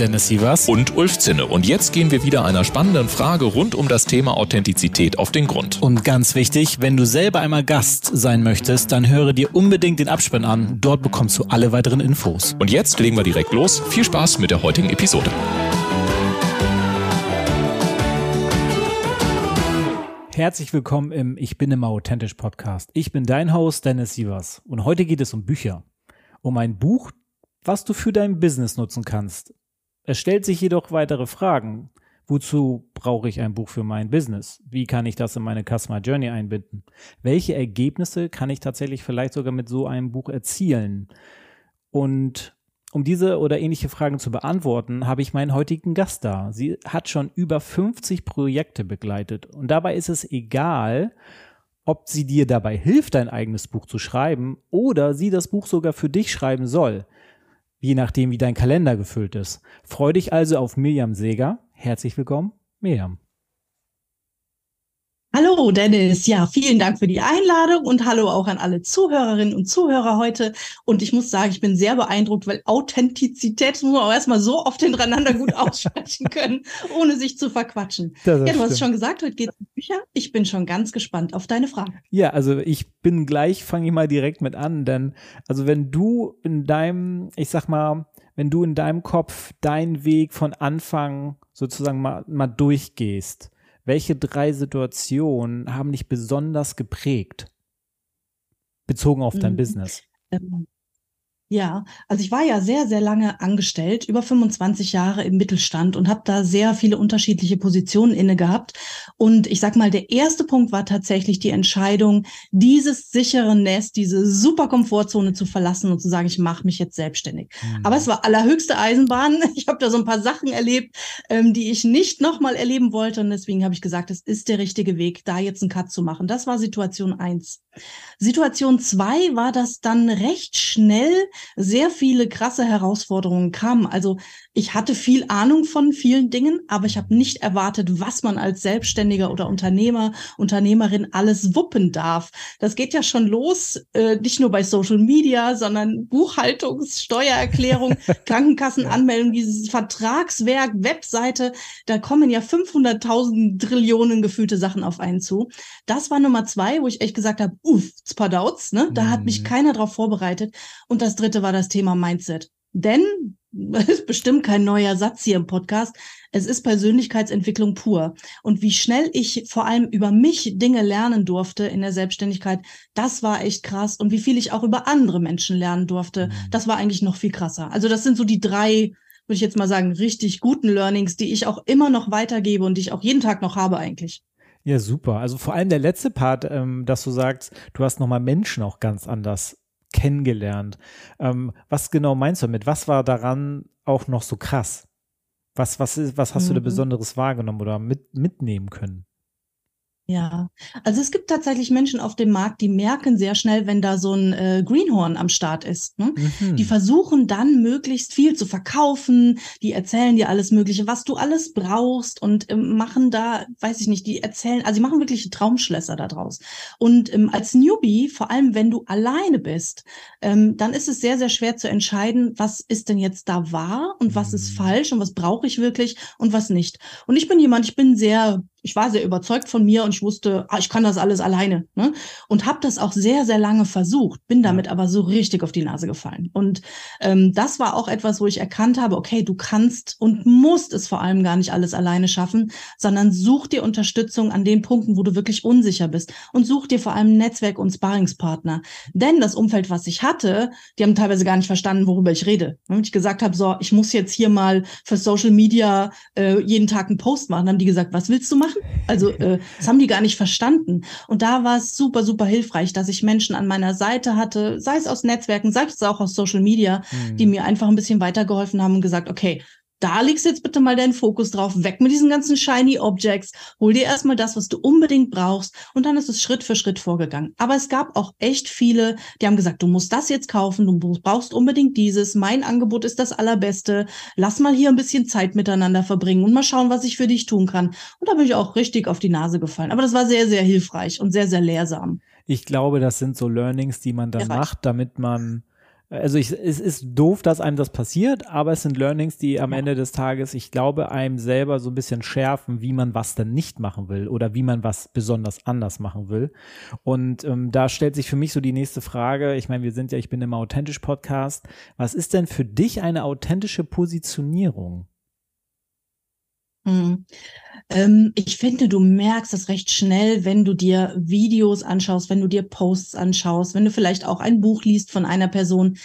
Dennis Sievers und Ulf Zinne. Und jetzt gehen wir wieder einer spannenden Frage rund um das Thema Authentizität auf den Grund. Und ganz wichtig, wenn du selber einmal Gast sein möchtest, dann höre dir unbedingt den Abspann an. Dort bekommst du alle weiteren Infos. Und jetzt legen wir direkt los. Viel Spaß mit der heutigen Episode. Herzlich willkommen im Ich bin immer authentisch Podcast. Ich bin dein Host Dennis Sievers und heute geht es um Bücher. Um ein Buch, was du für dein Business nutzen kannst. Es stellt sich jedoch weitere Fragen. Wozu brauche ich ein Buch für mein Business? Wie kann ich das in meine Customer Journey einbinden? Welche Ergebnisse kann ich tatsächlich vielleicht sogar mit so einem Buch erzielen? Und um diese oder ähnliche Fragen zu beantworten, habe ich meinen heutigen Gast da. Sie hat schon über 50 Projekte begleitet und dabei ist es egal, ob sie dir dabei hilft, dein eigenes Buch zu schreiben oder sie das Buch sogar für dich schreiben soll je nachdem, wie dein Kalender gefüllt ist. Freu dich also auf Mirjam Seger. Herzlich willkommen, Mirjam. Hallo Dennis, ja, vielen Dank für die Einladung und hallo auch an alle Zuhörerinnen und Zuhörer heute. Und ich muss sagen, ich bin sehr beeindruckt, weil Authentizität muss man auch erstmal so oft hintereinander gut aussprechen können, ohne sich zu verquatschen. ja, du stimmt. hast schon gesagt, heute geht es um Bücher. Ich bin schon ganz gespannt auf deine Frage. Ja, also ich bin gleich, fange ich mal direkt mit an, denn also wenn du in deinem, ich sag mal, wenn du in deinem Kopf deinen Weg von Anfang sozusagen mal, mal durchgehst, welche drei Situationen haben dich besonders geprägt? Bezogen auf dein mhm. Business. Ähm, ja, also ich war ja sehr, sehr lange angestellt, über 25 Jahre im Mittelstand und habe da sehr viele unterschiedliche Positionen inne gehabt. Und ich sag mal, der erste Punkt war tatsächlich die Entscheidung, dieses sichere Nest, diese super Komfortzone zu verlassen und zu sagen, ich mache mich jetzt selbstständig. Mhm. Aber es war allerhöchste Eisenbahn. Ich habe da so ein paar Sachen erlebt, ähm, die ich nicht nochmal erleben wollte. Und deswegen habe ich gesagt, es ist der richtige Weg, da jetzt einen Cut zu machen. Das war Situation eins. Situation zwei war, dass dann recht schnell sehr viele krasse Herausforderungen kamen. Also ich hatte viel Ahnung von vielen Dingen, aber ich habe nicht erwartet, was man als Selbstständiger oder Unternehmer, Unternehmerin alles wuppen darf. Das geht ja schon los, äh, nicht nur bei Social Media, sondern Buchhaltungs-, Steuererklärung, Krankenkassenanmeldung, dieses Vertragswerk, Webseite. Da kommen ja 500.000 Trillionen gefühlte Sachen auf einen zu. Das war Nummer zwei, wo ich echt gesagt habe, uff, Spadauz, ne? Da hat mich mhm. keiner drauf vorbereitet. Und das dritte war das Thema Mindset. Denn das ist bestimmt kein neuer Satz hier im Podcast. Es ist Persönlichkeitsentwicklung pur. Und wie schnell ich vor allem über mich Dinge lernen durfte in der Selbstständigkeit, das war echt krass. Und wie viel ich auch über andere Menschen lernen durfte, mhm. das war eigentlich noch viel krasser. Also das sind so die drei, würde ich jetzt mal sagen, richtig guten Learnings, die ich auch immer noch weitergebe und die ich auch jeden Tag noch habe eigentlich. Ja, super. Also vor allem der letzte Part, ähm, dass du sagst, du hast nochmal Menschen auch ganz anders kennengelernt. Ähm, was genau meinst du damit? Was war daran auch noch so krass? Was, was, ist, was hast mhm. du da mhm. Besonderes wahrgenommen oder mit, mitnehmen können? Ja, also es gibt tatsächlich Menschen auf dem Markt, die merken sehr schnell, wenn da so ein äh, Greenhorn am Start ist. Ne? Mhm. Die versuchen dann möglichst viel zu verkaufen, die erzählen dir alles Mögliche, was du alles brauchst und ähm, machen da, weiß ich nicht, die erzählen, also sie machen wirklich Traumschlösser da draus. Und ähm, als Newbie, vor allem wenn du alleine bist, ähm, dann ist es sehr, sehr schwer zu entscheiden, was ist denn jetzt da wahr und was ist mhm. falsch und was brauche ich wirklich und was nicht. Und ich bin jemand, ich bin sehr ich war sehr überzeugt von mir und ich wusste, ah, ich kann das alles alleine. Ne? Und habe das auch sehr, sehr lange versucht, bin damit aber so richtig auf die Nase gefallen. Und ähm, das war auch etwas, wo ich erkannt habe, okay, du kannst und musst es vor allem gar nicht alles alleine schaffen, sondern such dir Unterstützung an den Punkten, wo du wirklich unsicher bist. Und such dir vor allem Netzwerk und Sparringspartner. Denn das Umfeld, was ich hatte, die haben teilweise gar nicht verstanden, worüber ich rede. Wenn ich gesagt habe, so, ich muss jetzt hier mal für Social Media äh, jeden Tag einen Post machen, haben die gesagt, was willst du machen? Machen? Also äh, das haben die gar nicht verstanden. Und da war es super, super hilfreich, dass ich Menschen an meiner Seite hatte, sei es aus Netzwerken, sei es auch aus Social Media, mhm. die mir einfach ein bisschen weitergeholfen haben und gesagt, okay, da legst jetzt bitte mal deinen Fokus drauf, weg mit diesen ganzen shiny Objects, hol dir erstmal das, was du unbedingt brauchst und dann ist es Schritt für Schritt vorgegangen. Aber es gab auch echt viele, die haben gesagt, du musst das jetzt kaufen, du brauchst unbedingt dieses, mein Angebot ist das allerbeste, lass mal hier ein bisschen Zeit miteinander verbringen und mal schauen, was ich für dich tun kann. Und da bin ich auch richtig auf die Nase gefallen. Aber das war sehr, sehr hilfreich und sehr, sehr lehrsam. Ich glaube, das sind so Learnings, die man dann macht, damit man also ich, es ist doof, dass einem das passiert, aber es sind Learnings, die am Ende des Tages, ich glaube, einem selber so ein bisschen schärfen, wie man was dann nicht machen will oder wie man was besonders anders machen will. Und ähm, da stellt sich für mich so die nächste Frage. Ich meine, wir sind ja, ich bin im authentisch Podcast. Was ist denn für dich eine authentische Positionierung? Hm. Ähm, ich finde, du merkst das recht schnell, wenn du dir Videos anschaust, wenn du dir Posts anschaust, wenn du vielleicht auch ein Buch liest von einer Person.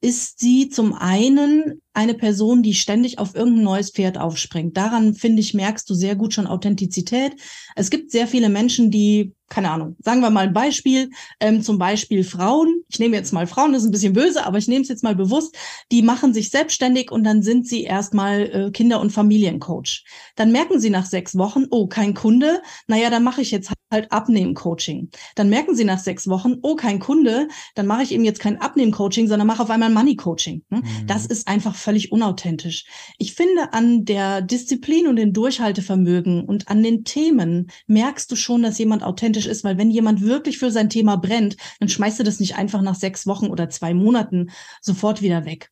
Ist sie zum einen eine Person, die ständig auf irgendein neues Pferd aufspringt. Daran, finde ich, merkst du sehr gut schon Authentizität. Es gibt sehr viele Menschen, die keine Ahnung, sagen wir mal ein Beispiel, ähm, zum Beispiel Frauen, ich nehme jetzt mal Frauen, das ist ein bisschen böse, aber ich nehme es jetzt mal bewusst, die machen sich selbstständig und dann sind sie erstmal äh, Kinder- und Familiencoach. Dann merken sie nach sechs Wochen, oh, kein Kunde, naja, dann mache ich jetzt halt Abnehmen-Coaching. Dann merken sie nach sechs Wochen, oh, kein Kunde, dann mache ich eben jetzt kein Abnehmen-Coaching, sondern mache auf einmal Money-Coaching. Ne? Mhm. Das ist einfach völlig unauthentisch. Ich finde, an der Disziplin und dem Durchhaltevermögen und an den Themen merkst du schon, dass jemand authentisch authentisch ist, weil wenn jemand wirklich für sein Thema brennt, dann schmeißt du das nicht einfach nach sechs Wochen oder zwei Monaten sofort wieder weg.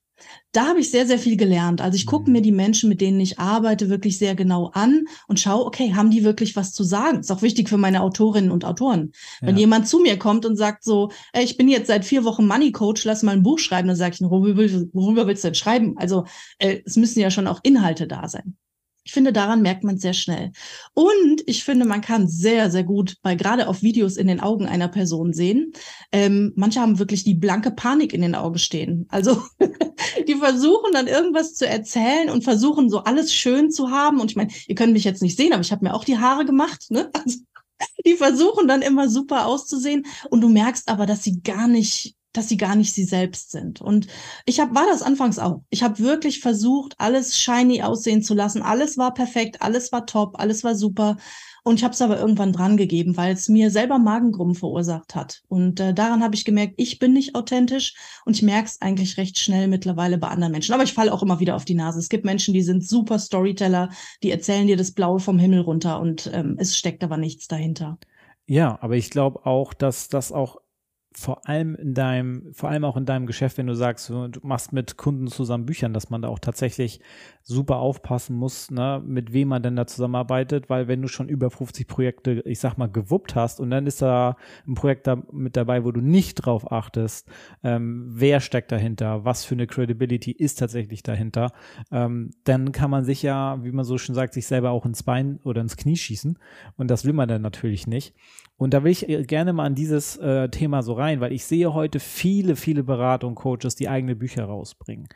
Da habe ich sehr, sehr viel gelernt. Also ich gucke mhm. mir die Menschen, mit denen ich arbeite, wirklich sehr genau an und schaue, okay, haben die wirklich was zu sagen? Ist auch wichtig für meine Autorinnen und Autoren. Ja. Wenn jemand zu mir kommt und sagt so, ey, ich bin jetzt seit vier Wochen Money Coach, lass mal ein Buch schreiben, dann sage ich, worüber, worüber willst du denn schreiben? Also äh, es müssen ja schon auch Inhalte da sein. Ich finde, daran merkt man sehr schnell. Und ich finde, man kann sehr, sehr gut bei gerade auf Videos in den Augen einer Person sehen. Ähm, manche haben wirklich die blanke Panik in den Augen stehen. Also die versuchen dann irgendwas zu erzählen und versuchen so alles schön zu haben. Und ich meine, ihr könnt mich jetzt nicht sehen, aber ich habe mir auch die Haare gemacht. Ne? Also, die versuchen dann immer super auszusehen. Und du merkst aber, dass sie gar nicht dass sie gar nicht sie selbst sind. Und ich habe war das anfangs auch. Ich habe wirklich versucht, alles shiny aussehen zu lassen. Alles war perfekt, alles war top, alles war super. Und ich habe es aber irgendwann dran gegeben, weil es mir selber Magengrummen verursacht hat. Und äh, daran habe ich gemerkt, ich bin nicht authentisch und ich merke es eigentlich recht schnell mittlerweile bei anderen Menschen. Aber ich falle auch immer wieder auf die Nase. Es gibt Menschen, die sind super Storyteller, die erzählen dir das Blaue vom Himmel runter und ähm, es steckt aber nichts dahinter. Ja, aber ich glaube auch, dass das auch vor allem in deinem, vor allem auch in deinem Geschäft, wenn du sagst, du machst mit Kunden zusammen Büchern, dass man da auch tatsächlich super aufpassen muss, ne, mit wem man denn da zusammenarbeitet, weil wenn du schon über 50 Projekte, ich sag mal, gewuppt hast und dann ist da ein Projekt da mit dabei, wo du nicht drauf achtest, ähm, wer steckt dahinter, was für eine Credibility ist tatsächlich dahinter, ähm, dann kann man sich ja, wie man so schon sagt, sich selber auch ins Bein oder ins Knie schießen und das will man dann natürlich nicht. Und da will ich äh, gerne mal an dieses äh, Thema so rein, weil ich sehe heute viele, viele Berater und Coaches, die eigene Bücher rausbringen.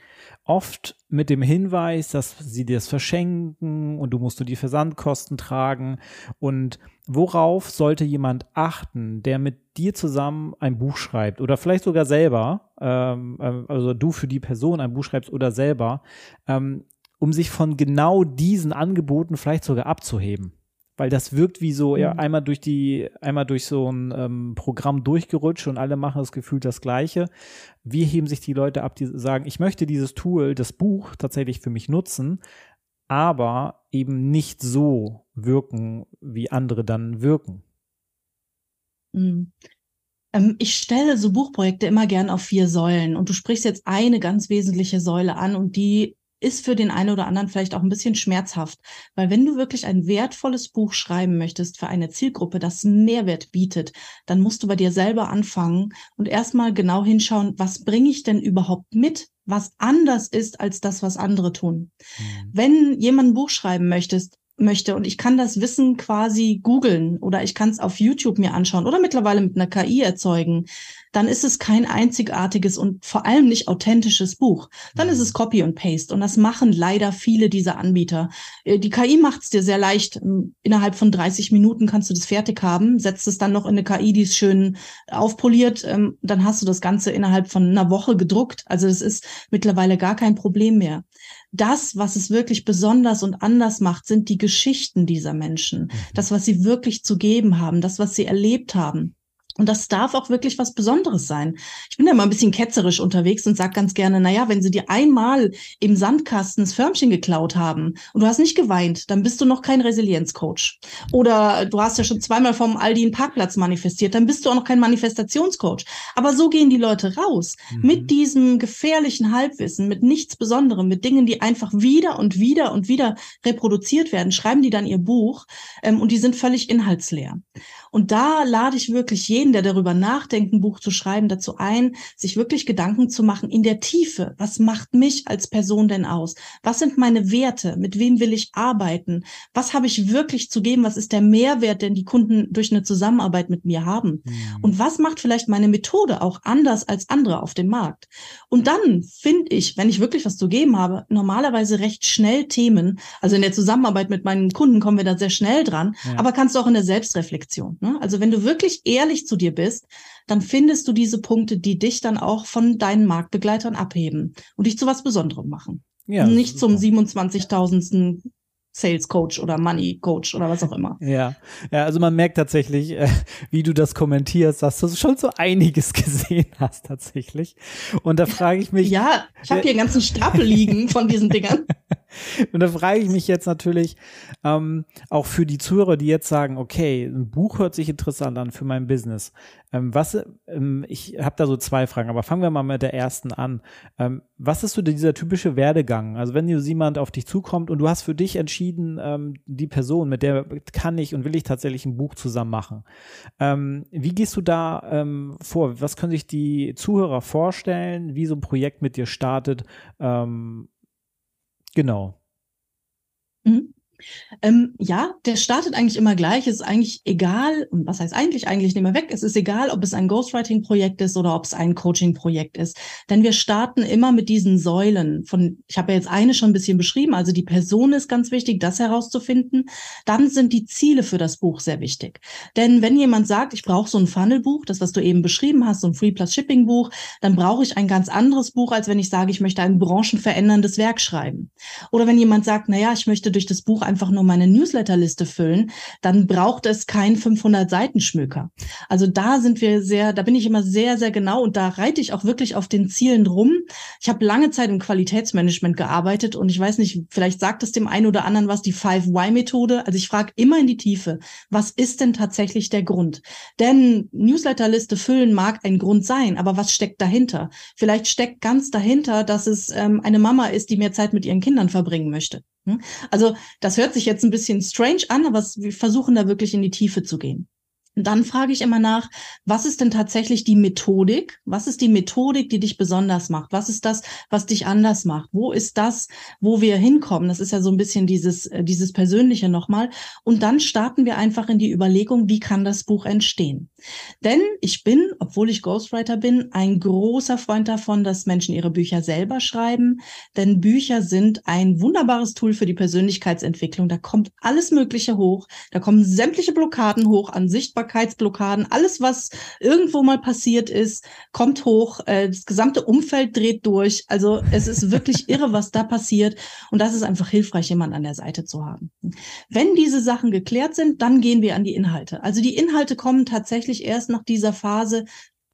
Oft mit dem Hinweis, dass sie dir das verschenken und du musst du die Versandkosten tragen. Und worauf sollte jemand achten, der mit dir zusammen ein Buch schreibt oder vielleicht sogar selber, ähm, äh, also du für die Person ein Buch schreibst oder selber, ähm, um sich von genau diesen Angeboten vielleicht sogar abzuheben? Weil das wirkt wie so, ja, mhm. einmal durch die, einmal durch so ein ähm, Programm durchgerutscht und alle machen das Gefühl das Gleiche. Wie heben sich die Leute ab, die sagen, ich möchte dieses Tool, das Buch tatsächlich für mich nutzen, aber eben nicht so wirken, wie andere dann wirken? Mhm. Ähm, ich stelle so Buchprojekte immer gern auf vier Säulen und du sprichst jetzt eine ganz wesentliche Säule an und die ist für den einen oder anderen vielleicht auch ein bisschen schmerzhaft, weil wenn du wirklich ein wertvolles Buch schreiben möchtest für eine Zielgruppe, das Mehrwert bietet, dann musst du bei dir selber anfangen und erstmal genau hinschauen, was bringe ich denn überhaupt mit, was anders ist als das, was andere tun. Mhm. Wenn jemand ein Buch schreiben möchtest, möchte und ich kann das Wissen quasi googeln oder ich kann es auf YouTube mir anschauen oder mittlerweile mit einer KI erzeugen, dann ist es kein einzigartiges und vor allem nicht authentisches Buch. Dann ist es mhm. Copy und Paste und das machen leider viele dieser Anbieter. Äh, die KI macht es dir sehr leicht. Ähm, innerhalb von 30 Minuten kannst du das fertig haben, setzt es dann noch in eine KI, die es schön aufpoliert, ähm, dann hast du das Ganze innerhalb von einer Woche gedruckt. Also es ist mittlerweile gar kein Problem mehr. Das, was es wirklich besonders und anders macht, sind die Geschichten dieser Menschen. Mhm. Das, was sie wirklich zu geben haben, das, was sie erlebt haben. Und das darf auch wirklich was Besonderes sein. Ich bin ja mal ein bisschen ketzerisch unterwegs und sag ganz gerne, na ja, wenn sie dir einmal im Sandkasten das Förmchen geklaut haben und du hast nicht geweint, dann bist du noch kein Resilienzcoach. Oder du hast ja schon zweimal vom Aldi einen Parkplatz manifestiert, dann bist du auch noch kein Manifestationscoach. Aber so gehen die Leute raus. Mhm. Mit diesem gefährlichen Halbwissen, mit nichts Besonderem, mit Dingen, die einfach wieder und wieder und wieder reproduziert werden, schreiben die dann ihr Buch ähm, und die sind völlig inhaltsleer. Und da lade ich wirklich jeden, der darüber nachdenkt, ein Buch zu schreiben, dazu ein, sich wirklich Gedanken zu machen in der Tiefe. Was macht mich als Person denn aus? Was sind meine Werte? Mit wem will ich arbeiten? Was habe ich wirklich zu geben? Was ist der Mehrwert, den die Kunden durch eine Zusammenarbeit mit mir haben? Mhm. Und was macht vielleicht meine Methode auch anders als andere auf dem Markt? Und dann finde ich, wenn ich wirklich was zu geben habe, normalerweise recht schnell Themen. Also in der Zusammenarbeit mit meinen Kunden kommen wir da sehr schnell dran, ja. aber kannst du auch in der Selbstreflexion. Ne? Also wenn du wirklich ehrlich zu dir bist, dann findest du diese Punkte, die dich dann auch von deinen Marktbegleitern abheben und dich zu was Besonderem machen. Ja, Nicht zum 27.000. Sales Coach oder Money Coach oder was auch immer. Ja, ja, also man merkt tatsächlich, äh, wie du das kommentierst, dass du schon so einiges gesehen hast tatsächlich. Und da frage ich mich. Ja, ich habe hier einen ganzen Stapel liegen von diesen Dingern. Und da frage ich mich jetzt natürlich ähm, auch für die Zuhörer, die jetzt sagen, okay, ein Buch hört sich interessant an für mein Business. Ähm, was, ähm, ich habe da so zwei Fragen, aber fangen wir mal mit der ersten an. Ähm, was ist so dieser typische Werdegang? Also wenn jemand auf dich zukommt und du hast für dich entschieden, ähm, die Person, mit der kann ich und will ich tatsächlich ein Buch zusammen machen. Ähm, wie gehst du da vor? Was können sich die Zuhörer vorstellen, wie so ein Projekt mit dir startet? Genau. Mhm. Ähm, ja, der startet eigentlich immer gleich. Es ist eigentlich egal, und was heißt eigentlich, eigentlich nehmen wir weg, es ist egal, ob es ein Ghostwriting-Projekt ist oder ob es ein Coaching-Projekt ist. Denn wir starten immer mit diesen Säulen von, ich habe ja jetzt eine schon ein bisschen beschrieben, also die Person ist ganz wichtig, das herauszufinden. Dann sind die Ziele für das Buch sehr wichtig. Denn wenn jemand sagt, ich brauche so ein Funnel-Buch, das, was du eben beschrieben hast, so ein Free Plus Shipping-Buch, dann brauche ich ein ganz anderes Buch, als wenn ich sage, ich möchte ein branchenveränderndes Werk schreiben. Oder wenn jemand sagt, na ja, ich möchte durch das Buch einfach nur meine Newsletterliste füllen, dann braucht es kein 500 Seiten Schmöker. Also da sind wir sehr, da bin ich immer sehr, sehr genau und da reite ich auch wirklich auf den Zielen rum. Ich habe lange Zeit im Qualitätsmanagement gearbeitet und ich weiß nicht, vielleicht sagt es dem einen oder anderen was, die 5Y-Methode. Also ich frage immer in die Tiefe, was ist denn tatsächlich der Grund? Denn Newsletterliste füllen mag ein Grund sein, aber was steckt dahinter? Vielleicht steckt ganz dahinter, dass es ähm, eine Mama ist, die mehr Zeit mit ihren Kindern verbringen möchte. Hm? Also das hört sich jetzt ein bisschen strange an, aber wir versuchen da wirklich in die Tiefe zu gehen. Dann frage ich immer nach, was ist denn tatsächlich die Methodik? Was ist die Methodik, die dich besonders macht? Was ist das, was dich anders macht? Wo ist das, wo wir hinkommen? Das ist ja so ein bisschen dieses, äh, dieses Persönliche nochmal. Und dann starten wir einfach in die Überlegung, wie kann das Buch entstehen? Denn ich bin, obwohl ich Ghostwriter bin, ein großer Freund davon, dass Menschen ihre Bücher selber schreiben. Denn Bücher sind ein wunderbares Tool für die Persönlichkeitsentwicklung. Da kommt alles Mögliche hoch. Da kommen sämtliche Blockaden hoch an Sichtbarkeit Sichtbarkeitsblockaden, alles, was irgendwo mal passiert ist, kommt hoch, äh, das gesamte Umfeld dreht durch. Also es ist wirklich irre, was da passiert. Und das ist einfach hilfreich, jemanden an der Seite zu haben. Wenn diese Sachen geklärt sind, dann gehen wir an die Inhalte. Also die Inhalte kommen tatsächlich erst nach dieser Phase,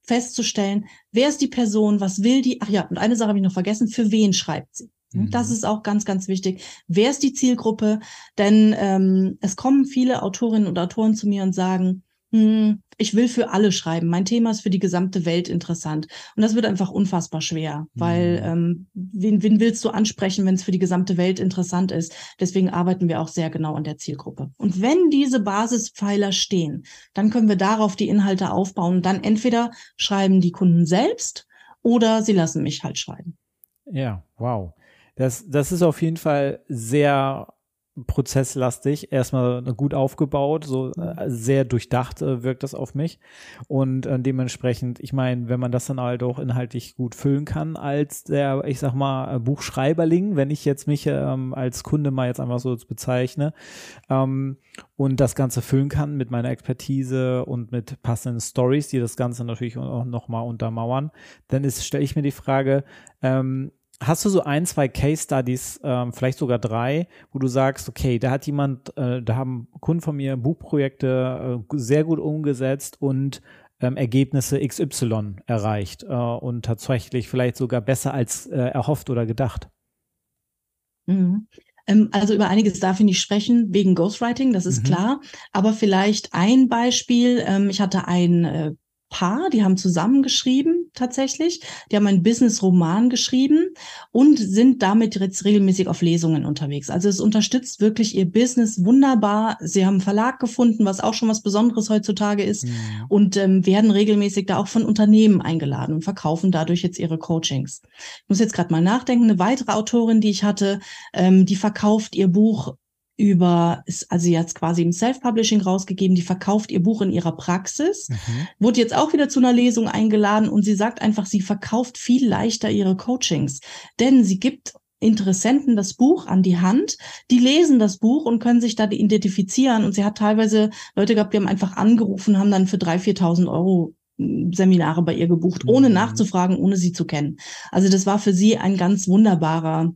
festzustellen, wer ist die Person, was will die, ach ja, und eine Sache habe ich noch vergessen, für wen schreibt sie? Das mhm. ist auch ganz, ganz wichtig. Wer ist die Zielgruppe? Denn ähm, es kommen viele Autorinnen und Autoren zu mir und sagen, hm, ich will für alle schreiben. Mein Thema ist für die gesamte Welt interessant. Und das wird einfach unfassbar schwer, weil mhm. ähm, wen, wen willst du ansprechen, wenn es für die gesamte Welt interessant ist? Deswegen arbeiten wir auch sehr genau an der Zielgruppe. Und wenn diese Basispfeiler stehen, dann können wir darauf die Inhalte aufbauen. dann entweder schreiben die Kunden selbst oder sie lassen mich halt schreiben. Ja, wow. Das, das ist auf jeden Fall sehr prozesslastig, erstmal gut aufgebaut, so äh, sehr durchdacht äh, wirkt das auf mich. Und äh, dementsprechend, ich meine, wenn man das dann halt auch inhaltlich gut füllen kann, als der, ich sag mal, Buchschreiberling, wenn ich jetzt mich ähm, als Kunde mal jetzt einfach so bezeichne, ähm, und das Ganze füllen kann mit meiner Expertise und mit passenden Stories, die das Ganze natürlich auch nochmal untermauern, dann ist, stelle ich mir die Frage, ähm, Hast du so ein, zwei Case Studies, ähm, vielleicht sogar drei, wo du sagst, okay, da hat jemand, äh, da haben Kunden von mir Buchprojekte äh, sehr gut umgesetzt und ähm, Ergebnisse XY erreicht äh, und tatsächlich vielleicht sogar besser als äh, erhofft oder gedacht? Mhm. Ähm, also über einiges darf ich nicht sprechen, wegen Ghostwriting, das ist mhm. klar. Aber vielleicht ein Beispiel. Ähm, ich hatte ein äh, Paar, die haben zusammengeschrieben tatsächlich. Die haben einen Business-Roman geschrieben und sind damit jetzt regelmäßig auf Lesungen unterwegs. Also es unterstützt wirklich ihr Business wunderbar. Sie haben einen Verlag gefunden, was auch schon was Besonderes heutzutage ist mhm. und ähm, werden regelmäßig da auch von Unternehmen eingeladen und verkaufen dadurch jetzt ihre Coachings. Ich muss jetzt gerade mal nachdenken. Eine weitere Autorin, die ich hatte, ähm, die verkauft ihr Buch über, ist also jetzt quasi im Self-Publishing rausgegeben, die verkauft ihr Buch in ihrer Praxis, mhm. wurde jetzt auch wieder zu einer Lesung eingeladen und sie sagt einfach, sie verkauft viel leichter ihre Coachings, denn sie gibt Interessenten das Buch an die Hand, die lesen das Buch und können sich da identifizieren und sie hat teilweise Leute gehabt, die haben einfach angerufen, haben dann für drei, 4.000 Euro hm, Seminare bei ihr gebucht, ohne mhm. nachzufragen, ohne sie zu kennen. Also das war für sie ein ganz wunderbarer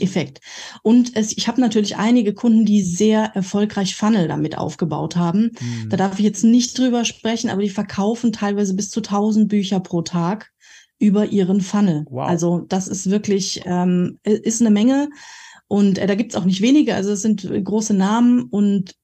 Effekt. Und es, ich habe natürlich einige Kunden, die sehr erfolgreich Funnel damit aufgebaut haben. Mhm. Da darf ich jetzt nicht drüber sprechen, aber die verkaufen teilweise bis zu 1000 Bücher pro Tag über ihren Funnel. Wow. Also das ist wirklich, ähm, ist eine Menge. Und äh, da gibt's auch nicht wenige, also es sind große Namen und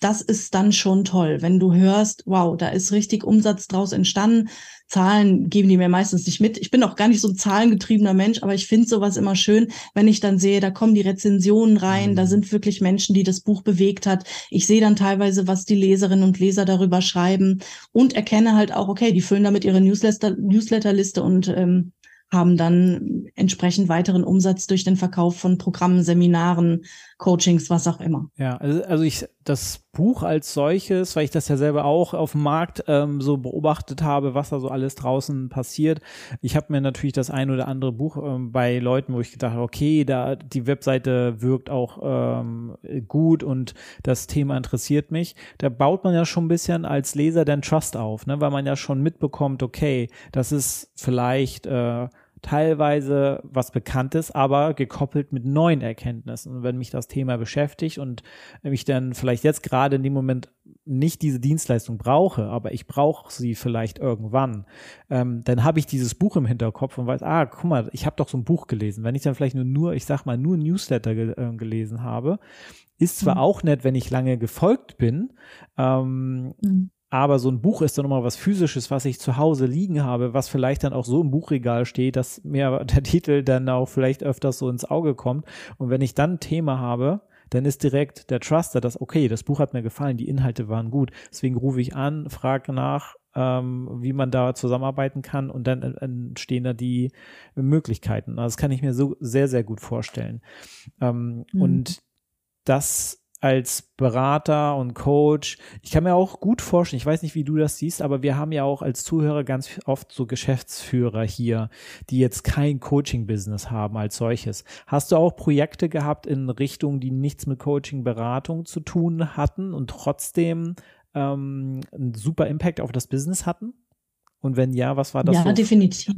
das ist dann schon toll, wenn du hörst, wow, da ist richtig Umsatz draus entstanden. Zahlen geben die mir meistens nicht mit. Ich bin auch gar nicht so ein zahlengetriebener Mensch, aber ich finde sowas immer schön, wenn ich dann sehe, da kommen die Rezensionen rein, da mhm. sind wirklich Menschen, die das Buch bewegt hat. Ich sehe dann teilweise, was die Leserinnen und Leser darüber schreiben und erkenne halt auch, okay, die füllen damit ihre Newsletter, Newsletterliste und ähm, haben dann entsprechend weiteren Umsatz durch den Verkauf von Programmen, Seminaren, Coachings, was auch immer. Ja, also, also ich das Buch als solches, weil ich das ja selber auch auf dem Markt ähm, so beobachtet habe, was da so alles draußen passiert. Ich habe mir natürlich das ein oder andere Buch ähm, bei Leuten, wo ich gedacht habe, okay, da die Webseite wirkt auch ähm, gut und das Thema interessiert mich. Da baut man ja schon ein bisschen als Leser den Trust auf, ne, weil man ja schon mitbekommt, okay, das ist vielleicht äh, teilweise was Bekanntes, aber gekoppelt mit neuen Erkenntnissen. Und wenn mich das Thema beschäftigt und ich dann vielleicht jetzt gerade in dem Moment nicht diese Dienstleistung brauche, aber ich brauche sie vielleicht irgendwann, ähm, dann habe ich dieses Buch im Hinterkopf und weiß, ah, guck mal, ich habe doch so ein Buch gelesen. Wenn ich dann vielleicht nur, nur ich sag mal, nur Newsletter ge äh, gelesen habe, ist zwar mhm. auch nett, wenn ich lange gefolgt bin, ähm, mhm. Aber so ein Buch ist dann nochmal was Physisches, was ich zu Hause liegen habe, was vielleicht dann auch so im Buchregal steht, dass mir der Titel dann auch vielleicht öfters so ins Auge kommt. Und wenn ich dann ein Thema habe, dann ist direkt der Truster, dass, okay, das Buch hat mir gefallen, die Inhalte waren gut. Deswegen rufe ich an, frage nach, ähm, wie man da zusammenarbeiten kann und dann entstehen da die Möglichkeiten. Also das kann ich mir so sehr, sehr gut vorstellen. Ähm, mhm. Und das als Berater und Coach. Ich kann mir auch gut vorstellen, ich weiß nicht, wie du das siehst, aber wir haben ja auch als Zuhörer ganz oft so Geschäftsführer hier, die jetzt kein Coaching-Business haben als solches. Hast du auch Projekte gehabt in Richtungen, die nichts mit Coaching, Beratung zu tun hatten und trotzdem ähm, einen super Impact auf das Business hatten? Und wenn ja, was war das? Ja, so? definitiv.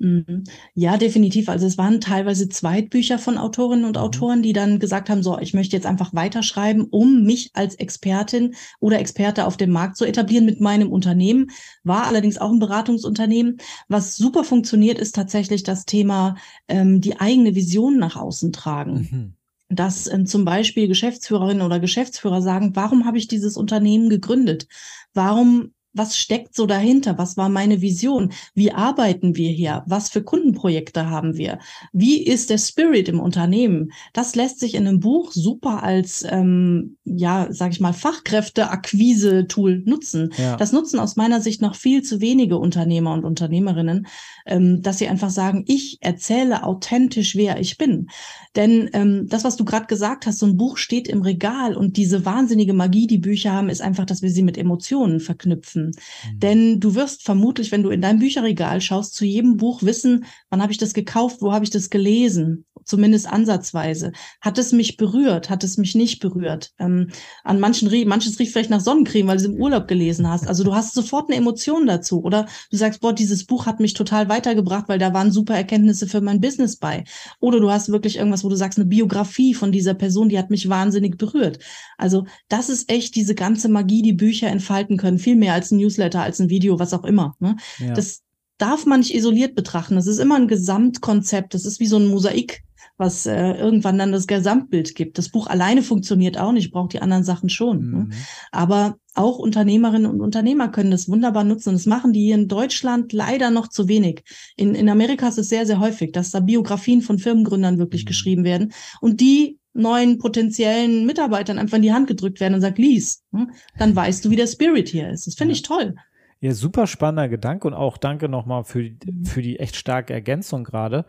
Mhm. Ja, definitiv. Also es waren teilweise Zweitbücher von Autorinnen und mhm. Autoren, die dann gesagt haben, so, ich möchte jetzt einfach weiterschreiben, um mich als Expertin oder Experte auf dem Markt zu etablieren mit meinem Unternehmen. War allerdings auch ein Beratungsunternehmen. Was super funktioniert, ist tatsächlich das Thema ähm, die eigene Vision nach außen tragen. Mhm dass ähm, zum Beispiel Geschäftsführerinnen oder Geschäftsführer sagen, warum habe ich dieses Unternehmen gegründet? Warum was steckt so dahinter? Was war meine Vision? Wie arbeiten wir hier? Was für Kundenprojekte haben wir? Wie ist der Spirit im Unternehmen? Das lässt sich in einem Buch super als, ähm, ja, sag ich mal, Fachkräfte-Akquise-Tool nutzen. Ja. Das nutzen aus meiner Sicht noch viel zu wenige Unternehmer und Unternehmerinnen, ähm, dass sie einfach sagen, ich erzähle authentisch, wer ich bin. Denn ähm, das, was du gerade gesagt hast, so ein Buch steht im Regal und diese wahnsinnige Magie, die Bücher haben, ist einfach, dass wir sie mit Emotionen verknüpfen. Mhm. Denn du wirst vermutlich, wenn du in dein Bücherregal schaust, zu jedem Buch wissen, wann habe ich das gekauft, wo habe ich das gelesen. Zumindest ansatzweise. Hat es mich berührt? Hat es mich nicht berührt? Ähm, an manchen manches riecht vielleicht nach Sonnencreme, weil du es im Urlaub gelesen hast. Also du hast sofort eine Emotion dazu. Oder du sagst, boah, dieses Buch hat mich total weitergebracht, weil da waren super Erkenntnisse für mein Business bei. Oder du hast wirklich irgendwas, wo du sagst, eine Biografie von dieser Person, die hat mich wahnsinnig berührt. Also das ist echt diese ganze Magie, die Bücher entfalten können. Viel mehr als ein Newsletter, als ein Video, was auch immer. Ne? Ja. Das darf man nicht isoliert betrachten. Das ist immer ein Gesamtkonzept. Das ist wie so ein Mosaik, was äh, irgendwann dann das Gesamtbild gibt. Das Buch alleine funktioniert auch nicht, braucht die anderen Sachen schon. Ne? Mhm. Ne? Aber auch Unternehmerinnen und Unternehmer können das wunderbar nutzen. Das machen die hier in Deutschland leider noch zu wenig. In, in Amerika ist es sehr, sehr häufig, dass da Biografien von Firmengründern wirklich mhm. geschrieben werden. Und die neuen potenziellen Mitarbeitern einfach in die Hand gedrückt werden und sagt, lies, ne? dann weißt du, wie der Spirit hier ist. Das finde ich toll. Ja, super spannender Gedanke und auch danke nochmal für, für die echt starke Ergänzung gerade.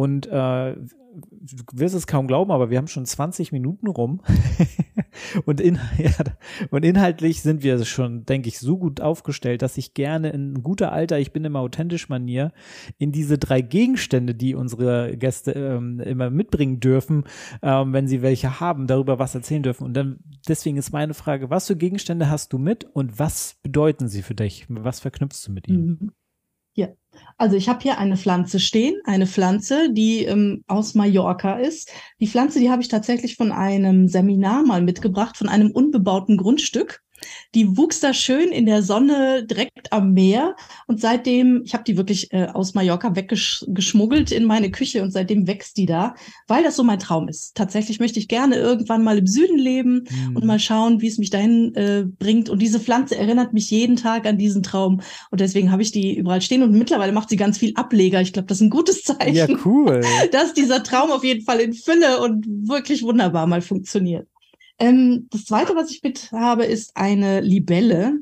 Und äh, du wirst es kaum glauben, aber wir haben schon 20 Minuten rum. und, in, ja, und inhaltlich sind wir schon, denke ich, so gut aufgestellt, dass ich gerne in guter alter, ich bin immer authentisch Manier, in diese drei Gegenstände, die unsere Gäste ähm, immer mitbringen dürfen, ähm, wenn sie welche haben, darüber was erzählen dürfen. Und dann, deswegen ist meine Frage, was für Gegenstände hast du mit und was bedeuten sie für dich? Was verknüpfst du mit ihnen? Mhm. Ja, also ich habe hier eine Pflanze stehen, eine Pflanze, die ähm, aus Mallorca ist. Die Pflanze, die habe ich tatsächlich von einem Seminar mal mitgebracht, von einem unbebauten Grundstück. Die wuchs da schön in der Sonne direkt am Meer und seitdem, ich habe die wirklich äh, aus Mallorca weggeschmuggelt in meine Küche und seitdem wächst die da, weil das so mein Traum ist. Tatsächlich möchte ich gerne irgendwann mal im Süden leben mhm. und mal schauen, wie es mich dahin äh, bringt. Und diese Pflanze erinnert mich jeden Tag an diesen Traum und deswegen habe ich die überall stehen und mittlerweile macht sie ganz viel Ableger. Ich glaube, das ist ein gutes Zeichen. Ja, cool. Dass dieser Traum auf jeden Fall in Fülle und wirklich wunderbar mal funktioniert. Ähm, das zweite, was ich mit habe, ist eine Libelle.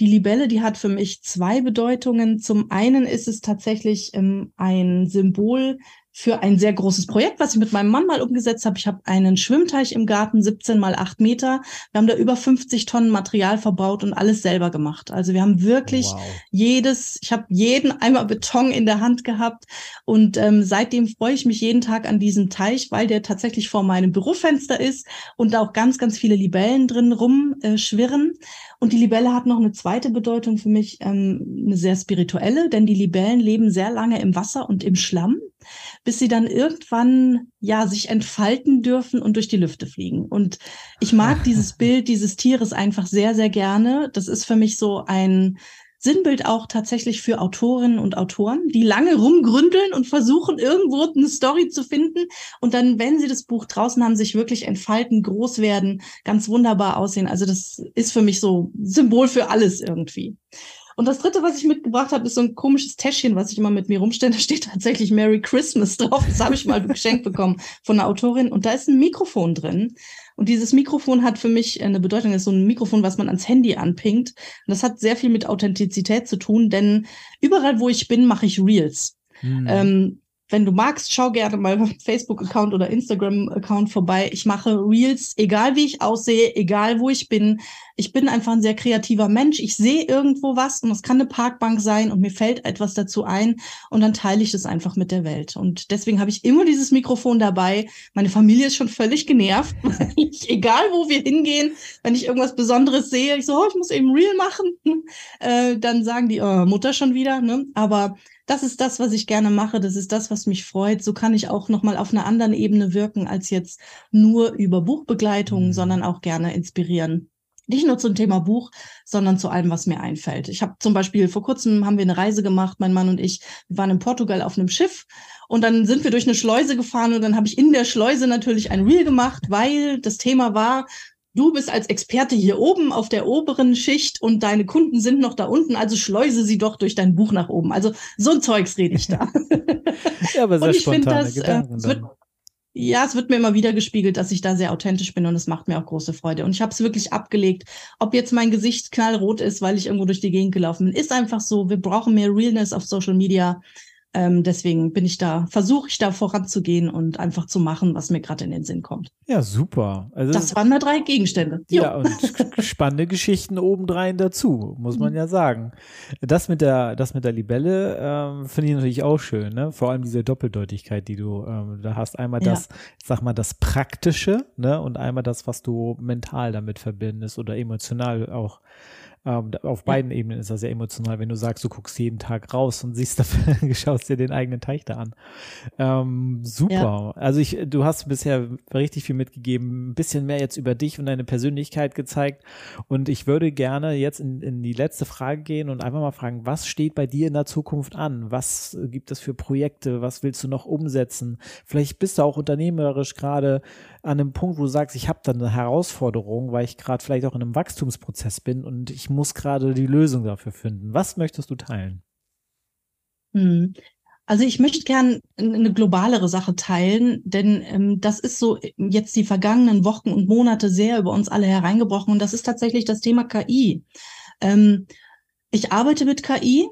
Die Libelle, die hat für mich zwei Bedeutungen. Zum einen ist es tatsächlich ähm, ein Symbol für ein sehr großes Projekt, was ich mit meinem Mann mal umgesetzt habe. Ich habe einen Schwimmteich im Garten, 17 mal 8 Meter. Wir haben da über 50 Tonnen Material verbaut und alles selber gemacht. Also wir haben wirklich wow. jedes, ich habe jeden Eimer Beton in der Hand gehabt und ähm, seitdem freue ich mich jeden Tag an diesem Teich, weil der tatsächlich vor meinem Bürofenster ist und da auch ganz, ganz viele Libellen drin rumschwirren. Äh, und die Libelle hat noch eine zweite Bedeutung für mich, ähm, eine sehr spirituelle, denn die Libellen leben sehr lange im Wasser und im Schlamm, bis sie dann irgendwann ja sich entfalten dürfen und durch die Lüfte fliegen. Und ich mag dieses Bild dieses Tieres einfach sehr, sehr gerne. Das ist für mich so ein Sinnbild auch tatsächlich für Autorinnen und Autoren, die lange rumgründeln und versuchen, irgendwo eine Story zu finden. Und dann, wenn sie das Buch draußen haben, sich wirklich entfalten, groß werden, ganz wunderbar aussehen. Also das ist für mich so Symbol für alles irgendwie. Und das dritte, was ich mitgebracht habe, ist so ein komisches Täschchen, was ich immer mit mir rumstelle. Da steht tatsächlich Merry Christmas drauf. Das habe ich mal geschenkt bekommen von einer Autorin. Und da ist ein Mikrofon drin. Und dieses Mikrofon hat für mich eine Bedeutung. Das ist so ein Mikrofon, was man ans Handy anpingt. Und das hat sehr viel mit Authentizität zu tun, denn überall, wo ich bin, mache ich Reels. Hm. Ähm, wenn du magst, schau gerne mal Facebook-Account oder Instagram-Account vorbei. Ich mache Reels, egal wie ich aussehe, egal wo ich bin. Ich bin einfach ein sehr kreativer Mensch. Ich sehe irgendwo was und es kann eine Parkbank sein und mir fällt etwas dazu ein und dann teile ich das einfach mit der Welt. Und deswegen habe ich immer dieses Mikrofon dabei. Meine Familie ist schon völlig genervt. ich, egal wo wir hingehen, wenn ich irgendwas Besonderes sehe, ich so, oh, ich muss eben Reel machen, äh, dann sagen die, oh, Mutter schon wieder. Ne? Aber das ist das, was ich gerne mache, das ist das, was mich freut. So kann ich auch nochmal auf einer anderen Ebene wirken, als jetzt nur über Buchbegleitung, mhm. sondern auch gerne inspirieren. Nicht nur zum Thema Buch, sondern zu allem, was mir einfällt. Ich habe zum Beispiel vor kurzem haben wir eine Reise gemacht, mein Mann und ich. Wir waren in Portugal auf einem Schiff und dann sind wir durch eine Schleuse gefahren und dann habe ich in der Schleuse natürlich ein Reel gemacht, weil das Thema war, du bist als Experte hier oben auf der oberen Schicht und deine Kunden sind noch da unten, also schleuse sie doch durch dein Buch nach oben. Also so ein Zeugs rede ich da. ja, aber sehr und ich finde das, äh, es wird, ja, es wird mir immer wieder gespiegelt, dass ich da sehr authentisch bin und es macht mir auch große Freude. Und ich habe es wirklich abgelegt. Ob jetzt mein Gesicht knallrot ist, weil ich irgendwo durch die Gegend gelaufen bin, ist einfach so. Wir brauchen mehr Realness auf Social Media. Ähm, deswegen bin ich da, versuche ich da voranzugehen und einfach zu machen, was mir gerade in den Sinn kommt. Ja, super. Also das waren mal drei Gegenstände. Jo. Ja, und spannende Geschichten obendrein dazu, muss man mhm. ja sagen. Das mit der, das mit der Libelle ähm, finde ich natürlich auch schön, ne? Vor allem diese Doppeldeutigkeit, die du ähm, da hast. Einmal das, ja. sag mal, das Praktische, ne? Und einmal das, was du mental damit verbindest oder emotional auch ähm, auf beiden Ebenen ist das sehr emotional, wenn du sagst, du guckst jeden Tag raus und siehst dafür, schaust dir den eigenen Teich da an. Ähm, super. Ja. Also ich, du hast bisher richtig viel mitgegeben, ein bisschen mehr jetzt über dich und deine Persönlichkeit gezeigt. Und ich würde gerne jetzt in, in die letzte Frage gehen und einfach mal fragen, was steht bei dir in der Zukunft an? Was gibt es für Projekte? Was willst du noch umsetzen? Vielleicht bist du auch unternehmerisch gerade an einem Punkt, wo du sagst, ich habe da eine Herausforderung, weil ich gerade vielleicht auch in einem Wachstumsprozess bin und ich muss gerade die Lösung dafür finden. Was möchtest du teilen? Hm. Also ich möchte gern eine globalere Sache teilen, denn ähm, das ist so jetzt die vergangenen Wochen und Monate sehr über uns alle hereingebrochen und das ist tatsächlich das Thema KI. Ähm, ich arbeite mit KI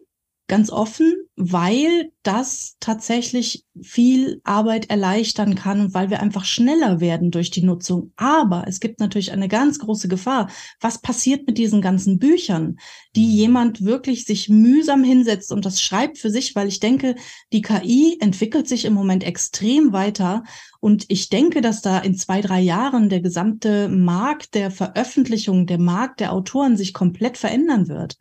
ganz offen, weil das tatsächlich viel Arbeit erleichtern kann und weil wir einfach schneller werden durch die Nutzung. Aber es gibt natürlich eine ganz große Gefahr. Was passiert mit diesen ganzen Büchern, die mhm. jemand wirklich sich mühsam hinsetzt und das schreibt für sich, weil ich denke, die KI entwickelt sich im Moment extrem weiter und ich denke, dass da in zwei, drei Jahren der gesamte Markt der Veröffentlichung, der Markt der Autoren sich komplett verändern wird.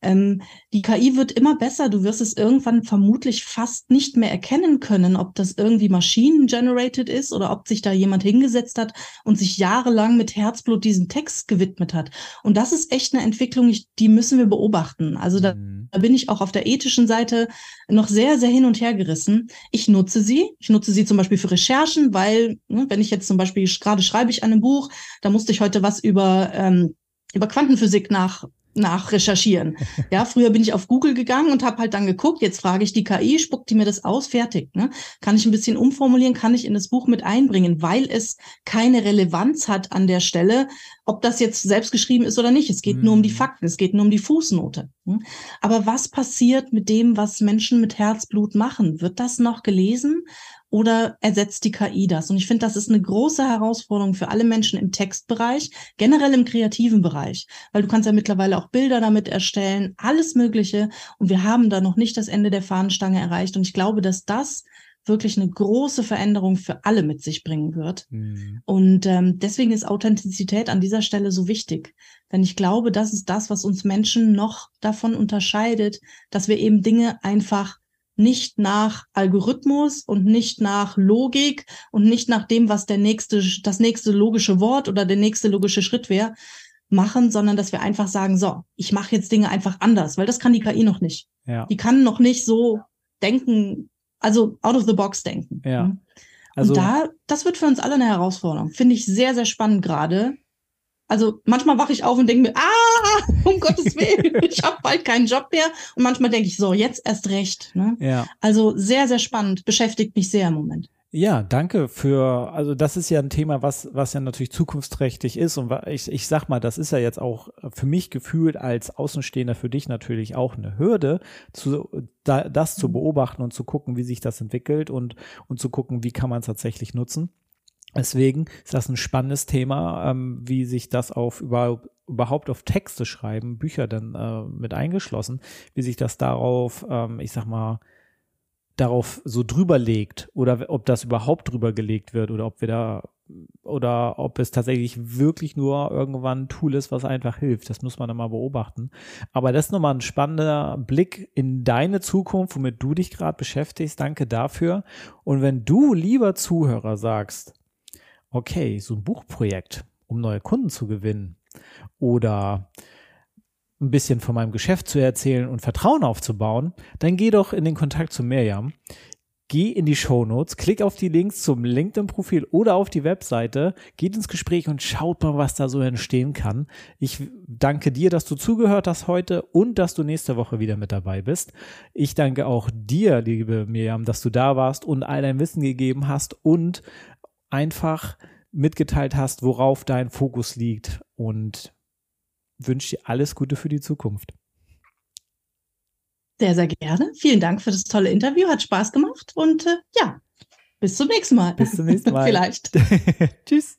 Ähm, die KI wird immer besser. Du wirst es irgendwann vermutlich fast nicht mehr erkennen können, ob das irgendwie Maschinen-generated ist oder ob sich da jemand hingesetzt hat und sich jahrelang mit Herzblut diesen Text gewidmet hat. Und das ist echt eine Entwicklung, die müssen wir beobachten. Also da, mhm. da bin ich auch auf der ethischen Seite noch sehr, sehr hin und her gerissen. Ich nutze sie. Ich nutze sie zum Beispiel für Recherchen, weil, ne, wenn ich jetzt zum Beispiel gerade schreibe ich an einem Buch, da musste ich heute was über ähm, über Quantenphysik nach nachrecherchieren. Ja, früher bin ich auf Google gegangen und habe halt dann geguckt, jetzt frage ich die KI, spuckt die mir das aus, fertig. Ne? Kann ich ein bisschen umformulieren, kann ich in das Buch mit einbringen, weil es keine Relevanz hat an der Stelle, ob das jetzt selbst geschrieben ist oder nicht. Es geht mhm. nur um die mhm. Fakten, es geht nur um die Fußnote. Ne? Aber was passiert mit dem, was Menschen mit Herzblut machen? Wird das noch gelesen? Oder ersetzt die KI das? Und ich finde, das ist eine große Herausforderung für alle Menschen im Textbereich, generell im kreativen Bereich, weil du kannst ja mittlerweile auch Bilder damit erstellen, alles Mögliche. Und wir haben da noch nicht das Ende der Fahnenstange erreicht. Und ich glaube, dass das wirklich eine große Veränderung für alle mit sich bringen wird. Mhm. Und ähm, deswegen ist Authentizität an dieser Stelle so wichtig. Denn ich glaube, das ist das, was uns Menschen noch davon unterscheidet, dass wir eben Dinge einfach nicht nach Algorithmus und nicht nach Logik und nicht nach dem, was der nächste, das nächste logische Wort oder der nächste logische Schritt wäre, machen, sondern dass wir einfach sagen, so, ich mache jetzt Dinge einfach anders, weil das kann die KI noch nicht. Ja. Die kann noch nicht so denken, also out of the box denken. Ja. Mhm. Also, und da, das wird für uns alle eine Herausforderung. Finde ich sehr, sehr spannend gerade, also manchmal wache ich auf und denke mir, ah, um Gottes Willen, ich habe bald keinen Job mehr. Und manchmal denke ich so, jetzt erst recht. Ne? Ja. Also sehr, sehr spannend, beschäftigt mich sehr im Moment. Ja, danke für, also das ist ja ein Thema, was, was ja natürlich zukunftsträchtig ist und ich, ich sag mal, das ist ja jetzt auch für mich gefühlt als Außenstehender für dich natürlich auch eine Hürde, zu, da, das zu mhm. beobachten und zu gucken, wie sich das entwickelt und, und zu gucken, wie kann man es tatsächlich nutzen. Deswegen ist das ein spannendes Thema, ähm, wie sich das auf überhaupt überhaupt auf Texte schreiben, Bücher dann äh, mit eingeschlossen, wie sich das darauf, ähm, ich sag mal, darauf so drüber legt oder ob das überhaupt drüber gelegt wird oder ob wir da oder ob es tatsächlich wirklich nur irgendwann ein Tool ist, was einfach hilft. Das muss man dann mal beobachten. Aber das ist nochmal ein spannender Blick in deine Zukunft, womit du dich gerade beschäftigst. Danke dafür. Und wenn du, lieber Zuhörer, sagst, okay, so ein Buchprojekt, um neue Kunden zu gewinnen oder ein bisschen von meinem Geschäft zu erzählen und Vertrauen aufzubauen, dann geh doch in den Kontakt zu Mirjam. Geh in die Show Notes, klick auf die Links zum LinkedIn-Profil oder auf die Webseite, geht ins Gespräch und schaut mal, was da so entstehen kann. Ich danke dir, dass du zugehört hast heute und dass du nächste Woche wieder mit dabei bist. Ich danke auch dir, liebe Mirjam, dass du da warst und all dein Wissen gegeben hast und einfach mitgeteilt hast, worauf dein Fokus liegt und wünsche dir alles Gute für die Zukunft. Sehr, sehr gerne. Vielen Dank für das tolle Interview. Hat Spaß gemacht und äh, ja, bis zum nächsten Mal. Bis zum nächsten Mal. Vielleicht. Tschüss.